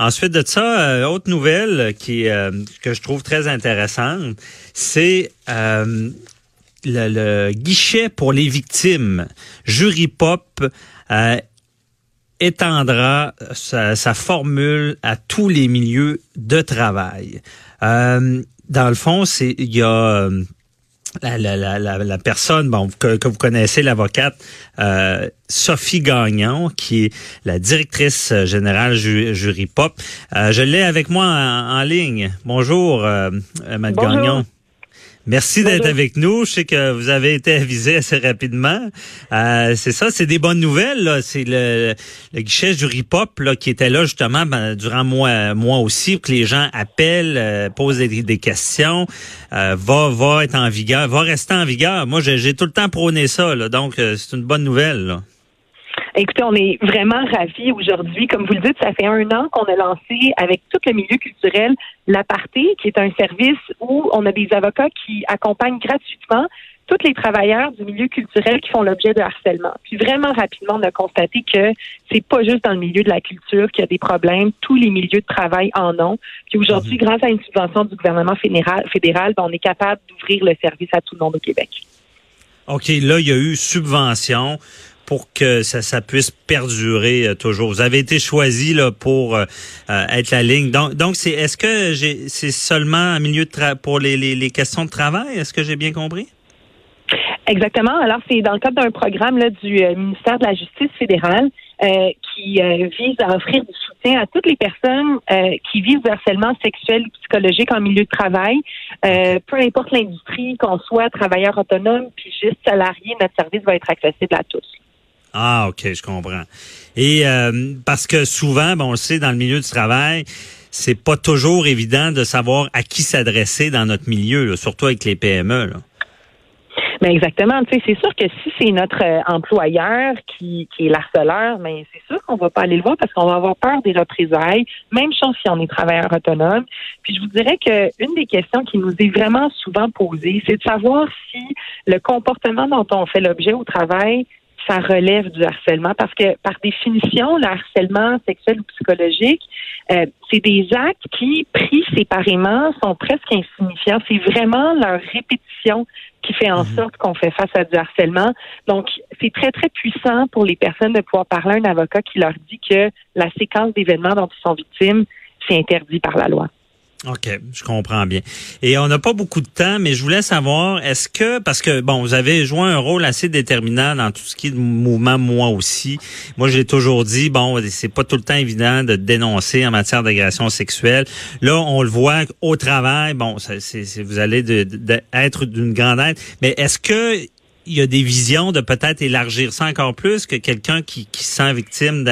Ensuite de ça, euh, autre nouvelle qui euh, que je trouve très intéressante, c'est euh, le, guichet pour les victimes. Jury Pop étendra sa, sa formule à tous les milieux de travail. Dans le fond, c'est il y a la, la, la, la, personne bon, que, que vous connaissez, l'avocate euh, Sophie Gagnon, qui est la directrice générale ju, Jury Pop. Euh, je l'ai avec moi en, en ligne. Bonjour, euh, Bonjour. Gagnon. Merci d'être avec nous. Je sais que vous avez été avisé assez rapidement. Euh, c'est ça, c'est des bonnes nouvelles. C'est le, le guichet du RIPOP là, qui était là justement ben, durant moi, moi aussi, pour que les gens appellent, euh, posent des, des questions, euh, va, va être en vigueur, va rester en vigueur. Moi, j'ai j'ai tout le temps prôné ça, là, donc euh, c'est une bonne nouvelle. Là. Écoutez, on est vraiment ravis aujourd'hui. Comme vous le dites, ça fait un an qu'on a lancé avec tout le milieu culturel l'Aparté, qui est un service où on a des avocats qui accompagnent gratuitement tous les travailleurs du milieu culturel qui font l'objet de harcèlement. Puis vraiment rapidement, on a constaté que c'est pas juste dans le milieu de la culture qu'il y a des problèmes, tous les milieux de travail en ont. Puis aujourd'hui, grâce à une subvention du gouvernement fédéral, fédéral ben, on est capable d'ouvrir le service à tout le monde au Québec. OK, là, il y a eu subvention pour que ça, ça puisse perdurer euh, toujours. Vous avez été choisi là pour euh, euh, être la ligne. Donc, donc c'est est-ce que j'ai c'est seulement un milieu de tra- pour les, les, les questions de travail? Est-ce que j'ai bien compris? Exactement. Alors, c'est dans le cadre d'un programme là, du euh, ministère de la Justice fédérale euh, qui euh, vise à offrir du soutien à toutes les personnes qui vivent du harcèlement sexuel ou psychologique en milieu de travail, peu importe l'industrie, qu'on soit travailleur autonome puis juste salarié, notre service va être accessible à tous. Ah, OK, je comprends. Et euh, parce que souvent, bon, on le sait, dans le milieu du travail, c'est pas toujours évident de savoir à qui s'adresser dans notre milieu, surtout avec les PME. Là. Mais exactement. Tu sais, c'est sûr que si c'est notre euh, employeur qui, qui est l'harceleur, mais c'est sûr qu'on va pas aller le voir parce qu'on va avoir peur des représailles. Même chose si on est travailleur autonome. Puis je vous dirais que une des questions qui nous est vraiment souvent posée, c'est de savoir si le comportement dont on fait l'objet au travail ça relève du harcèlement parce que par définition, le harcèlement sexuel ou psychologique, euh, c'est des actes qui, pris séparément, sont presque insignifiants. C'est vraiment leur répétition qui fait en sorte qu'on fait face à du harcèlement. Donc, c'est très, très puissant pour les personnes de pouvoir parler à un avocat qui leur dit que la séquence d'événements dont ils sont victimes, c'est interdit par la loi. OK, je comprends bien. Et on n'a pas beaucoup de temps, mais je voulais savoir, est-ce que, parce que, bon, vous avez joué un rôle assez déterminant dans tout ce qui est mouvement, moi aussi. Moi, j'ai toujours dit, bon, c'est pas tout le temps évident de dénoncer en matière d'agression sexuelle. Là, on le voit au travail, bon, c'est, vous allez être d'une grande aide, mais est-ce que il y a des visions de peut-être élargir ça encore plus, que quelqu'un qui, qui se sent victime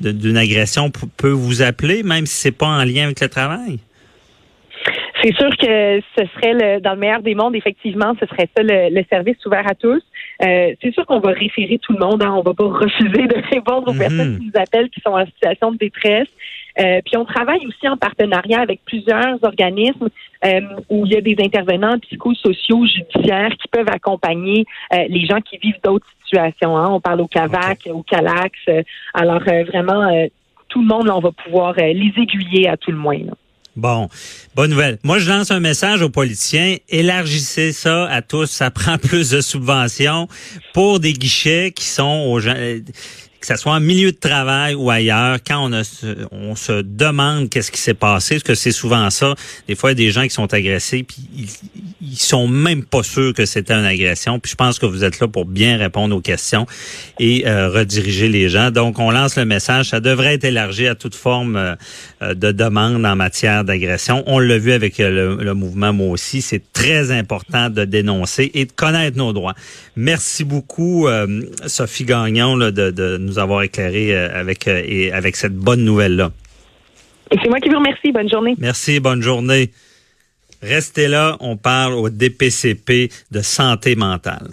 d'une agression peut vous appeler, même si c'est pas en lien avec le travail? C'est sûr que ce serait le, dans le meilleur des mondes, effectivement, ce serait ça le, le service ouvert à tous. Euh, c'est sûr qu'on va référer tout le monde, hein, on va pas refuser de répondre aux Mhm. personnes qui nous appellent qui sont en situation de détresse. Euh, puis on travaille aussi en partenariat avec plusieurs organismes euh, où il y a des intervenants psychosociaux, judiciaires qui peuvent accompagner euh, les gens qui vivent d'autres situations. hein. On parle au CAVAC, au CALAX. euh, alors euh, vraiment, euh, tout le monde, là, on va pouvoir euh, les aiguiller à tout le moins. là. Bon, bonne nouvelle. Moi, je lance un message aux politiciens. Élargissez ça à tous. Ça prend plus de subventions pour des guichets qui sont aux gens, euh, que ce soit en milieu de travail ou ailleurs, quand on, se demande qu'est-ce qui s'est passé, parce que c'est souvent ça. Des fois, il y a des gens qui sont agressés, puis ils, ils sont même pas sûrs que c'était une agression. Puis je pense que vous êtes là pour bien répondre aux questions et euh, rediriger les gens. Donc, on lance le message. Ça devrait être élargi à toute forme euh, euh, de demande en matière d'agression. On l'a vu avec le, le mouvement Moi aussi. C'est très important de dénoncer et de connaître nos droits. Merci beaucoup, euh, Sophie Gagnon, là, de, de nous avoir éclairé avec, et avec cette bonne nouvelle-là. Et c'est moi qui vous remercie. Bonne journée. Merci, bonne journée. Restez là, on parle au DPCP de santé mentale.